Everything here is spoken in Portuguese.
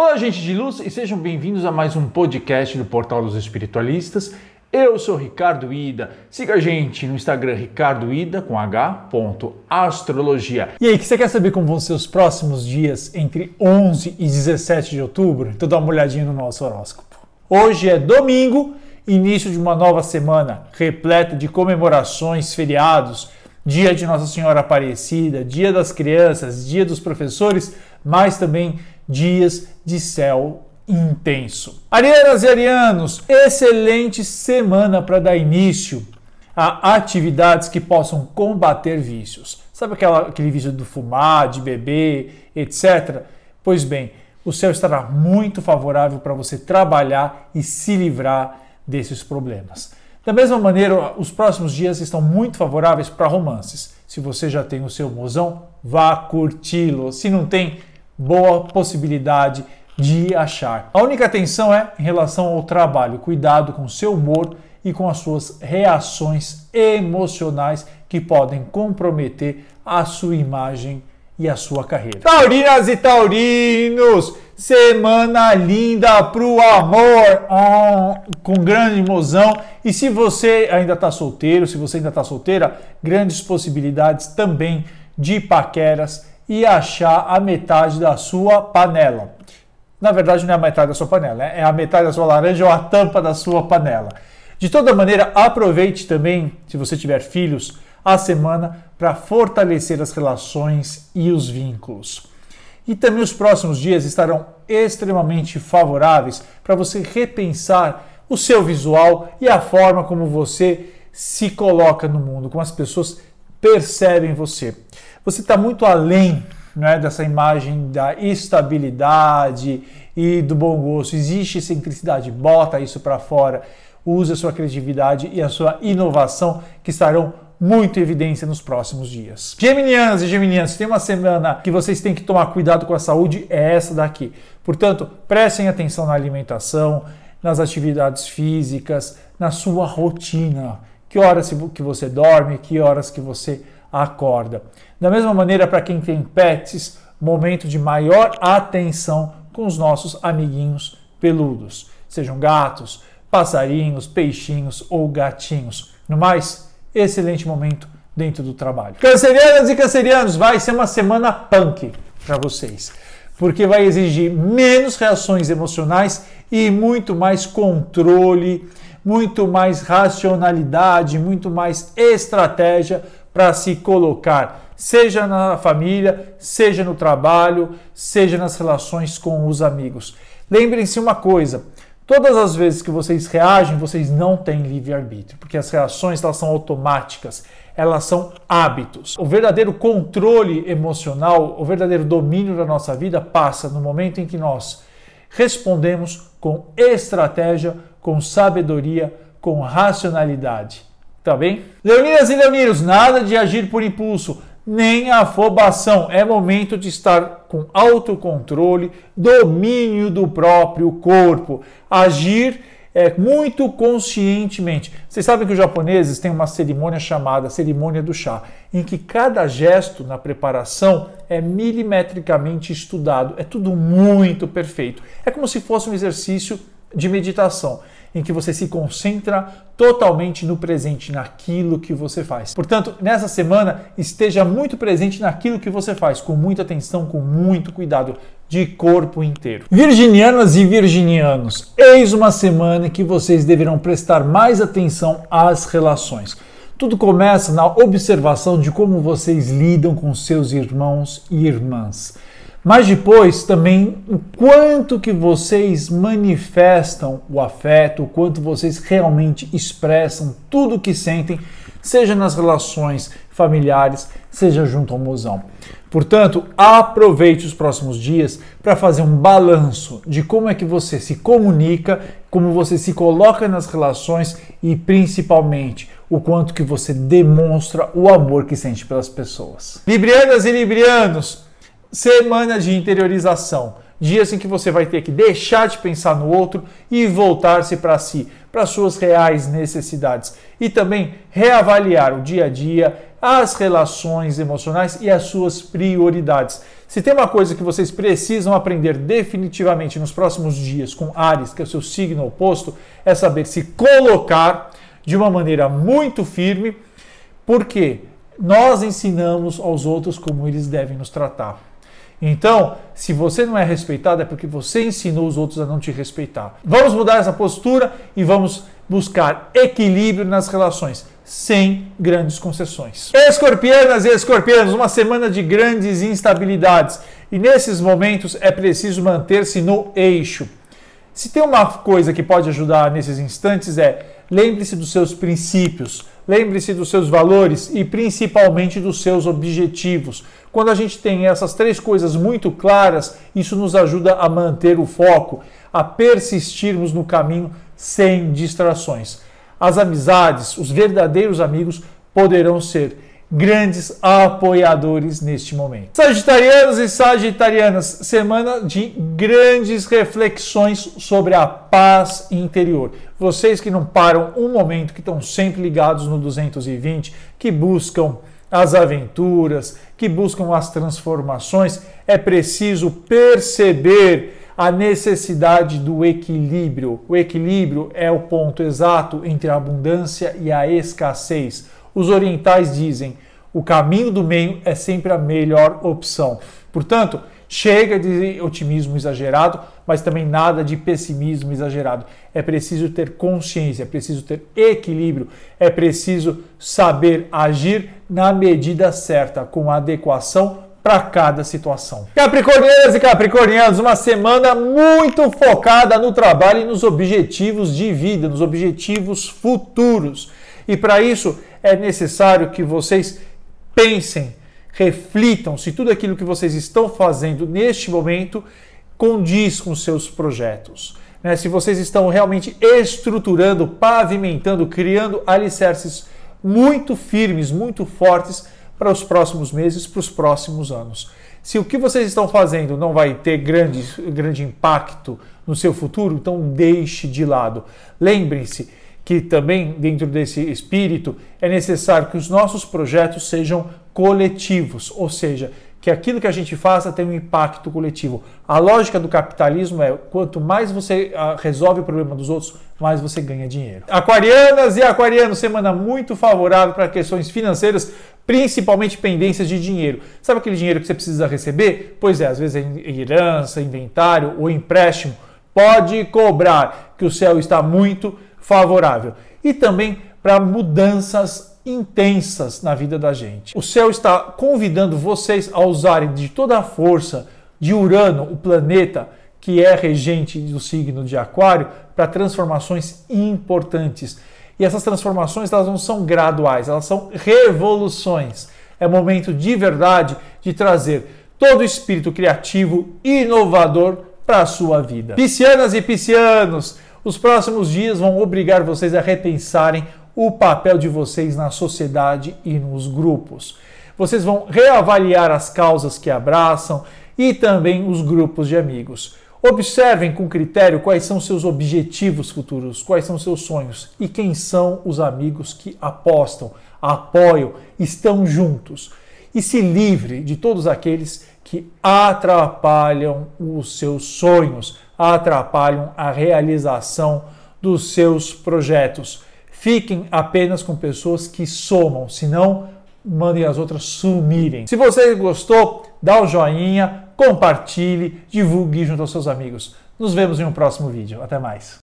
Olá, gente de luz, e sejam bem-vindos a mais um podcast do Portal dos Espiritualistas. Eu sou Ricardo Ida. Siga a gente no Instagram Ricardo Ida com H. Astrologia. E aí, que você quer saber como vão ser os próximos dias entre 11 e 17 de outubro? Então dá uma olhadinha no nosso horóscopo. Hoje é domingo, início de uma nova semana repleta de comemorações, feriados, dia de Nossa Senhora Aparecida, dia das crianças, dia dos professores, mas também dias de céu intenso. Arianas e arianos, excelente semana para dar início a atividades que possam combater vícios. Sabe aquela, aquele vício do fumar, de beber, etc? Pois bem, o céu estará muito favorável para você trabalhar e se livrar desses problemas. Da mesma maneira, os próximos dias estão muito favoráveis para romances. Se você já tem o seu mozão, vá curti-lo. Se não tem, boa possibilidade de achar. A única atenção é em relação ao trabalho, cuidado com o seu humor e com as suas reações emocionais que podem comprometer a sua imagem e a sua carreira. Taurinas e taurinos, semana linda pro amor, ah, com grande mozão. E se você ainda está solteiro, se você ainda está solteira, grandes possibilidades também de paqueras e achar a metade da sua panela. Na verdade, não é a metade da sua panela, é a metade da sua laranja ou a tampa da sua panela. De toda maneira, aproveite também, se você tiver filhos, a semana para fortalecer as relações e os vínculos. E também os próximos dias estarão extremamente favoráveis para você repensar o seu visual e a forma como você se coloca no mundo, como as pessoas percebem você. Você está muito além né, dessa imagem da estabilidade e do bom gosto. Existe excentricidade, bota isso para fora, use a sua criatividade e a sua inovação que estarão muito evidência nos próximos dias. Geminianas e geminianos, tem uma semana que vocês têm que tomar cuidado com a saúde, é essa daqui. Portanto, prestem atenção na alimentação, nas atividades físicas, na sua rotina. Que horas que você dorme, que horas que você acorda. Da mesma maneira, para quem tem pets, momento de maior atenção com os nossos amiguinhos peludos, sejam gatos, passarinhos, peixinhos ou gatinhos. No mais, excelente momento dentro do trabalho. Cancerianas e cancerianos, vai ser uma semana punk para vocês, porque vai exigir menos reações emocionais e muito mais controle, muito mais racionalidade, muito mais estratégia para se colocar, seja na família, seja no trabalho, seja nas relações com os amigos. Lembrem-se uma coisa: todas as vezes que vocês reagem, vocês não têm livre-arbítrio, porque as reações elas são automáticas, elas são hábitos. O verdadeiro controle emocional, o verdadeiro domínio da nossa vida passa no momento em que nós respondemos com estratégia, com sabedoria, com racionalidade. Tá bem? Leoninas e leoninos, nada de agir por impulso, nem afobação. É momento de estar com autocontrole, domínio do próprio corpo. Agir é, muito conscientemente. Vocês sabem que os japoneses têm uma cerimônia chamada cerimônia do chá, em que cada gesto na preparação é milimetricamente estudado. É tudo muito perfeito. É como se fosse um exercício de meditação em que você se concentra totalmente no presente, naquilo que você faz. Portanto, nessa semana, esteja muito presente naquilo que você faz, com muita atenção, com muito cuidado, de corpo inteiro. Virginianas e virginianos, eis uma semana em que vocês deverão prestar mais atenção às relações. Tudo começa na observação de como vocês lidam com seus irmãos e irmãs mas depois também o quanto que vocês manifestam o afeto, o quanto vocês realmente expressam tudo o que sentem, seja nas relações familiares, seja junto ao mozão. Portanto, aproveite os próximos dias para fazer um balanço de como é que você se comunica, como você se coloca nas relações e principalmente o quanto que você demonstra o amor que sente pelas pessoas. Librianas e librianos, Semana de interiorização. Dias em que você vai ter que deixar de pensar no outro e voltar-se para si, para suas reais necessidades. E também reavaliar o dia a dia, as relações emocionais e as suas prioridades. Se tem uma coisa que vocês precisam aprender definitivamente nos próximos dias com Ares, que é o seu signo oposto, é saber se colocar de uma maneira muito firme, porque nós ensinamos aos outros como eles devem nos tratar. Então, se você não é respeitado, é porque você ensinou os outros a não te respeitar. Vamos mudar essa postura e vamos buscar equilíbrio nas relações, sem grandes concessões. Escorpianas e escorpianos, uma semana de grandes instabilidades. E nesses momentos é preciso manter-se no eixo. Se tem uma coisa que pode ajudar nesses instantes é lembre-se dos seus princípios, lembre-se dos seus valores e principalmente dos seus objetivos. Quando a gente tem essas três coisas muito claras, isso nos ajuda a manter o foco, a persistirmos no caminho sem distrações. As amizades, os verdadeiros amigos, poderão ser grandes apoiadores neste momento. Sagitarianos e Sagitarianas, semana de grandes reflexões sobre a paz interior. Vocês que não param um momento, que estão sempre ligados no 220, que buscam as aventuras, que buscam as transformações, é preciso perceber a necessidade do equilíbrio. O equilíbrio é o ponto exato entre a abundância e a escassez. Os orientais dizem: o caminho do meio é sempre a melhor opção. Portanto, chega de otimismo exagerado, mas também nada de pessimismo exagerado. É preciso ter consciência, é preciso ter equilíbrio, é preciso saber agir na medida certa, com adequação para cada situação. Capricornianas e Capricornianos, uma semana muito focada no trabalho e nos objetivos de vida, nos objetivos futuros. E para isso é necessário que vocês pensem, reflitam se tudo aquilo que vocês estão fazendo neste momento condiz com seus projetos. Né? Se vocês estão realmente estruturando, pavimentando, criando alicerces muito firmes, muito fortes para os próximos meses, para os próximos anos. Se o que vocês estão fazendo não vai ter grande, grande impacto no seu futuro, então deixe de lado. Lembrem-se que também, dentro desse espírito, é necessário que os nossos projetos sejam coletivos, ou seja, que aquilo que a gente faça tenha um impacto coletivo. A lógica do capitalismo é quanto mais você ah, resolve o problema dos outros, mais você ganha dinheiro. Aquarianas e aquarianos, semana muito favorável para questões financeiras, principalmente pendências de dinheiro. Sabe aquele dinheiro que você precisa receber? Pois é, às vezes é herança, inventário ou empréstimo. Pode cobrar, que o céu está muito favorável. E também para mudanças intensas na vida da gente. O céu está convidando vocês a usarem de toda a força de Urano, o planeta que é regente do signo de Aquário, para transformações importantes. E essas transformações elas não são graduais, elas são revoluções. É momento de verdade de trazer todo o espírito criativo e inovador para a sua vida. Piscianas e piscianos, os próximos dias vão obrigar vocês a repensarem o papel de vocês na sociedade e nos grupos. Vocês vão reavaliar as causas que abraçam e também os grupos de amigos. Observem com critério quais são seus objetivos futuros, quais são seus sonhos e quem são os amigos que apostam, apoiam, estão juntos. E se livre de todos aqueles que atrapalham os seus sonhos, atrapalham a realização dos seus projetos. Fiquem apenas com pessoas que somam, senão mandem as outras sumirem. Se você gostou, dá o joinha, compartilhe, divulgue junto aos seus amigos. Nos vemos em um próximo vídeo. Até mais.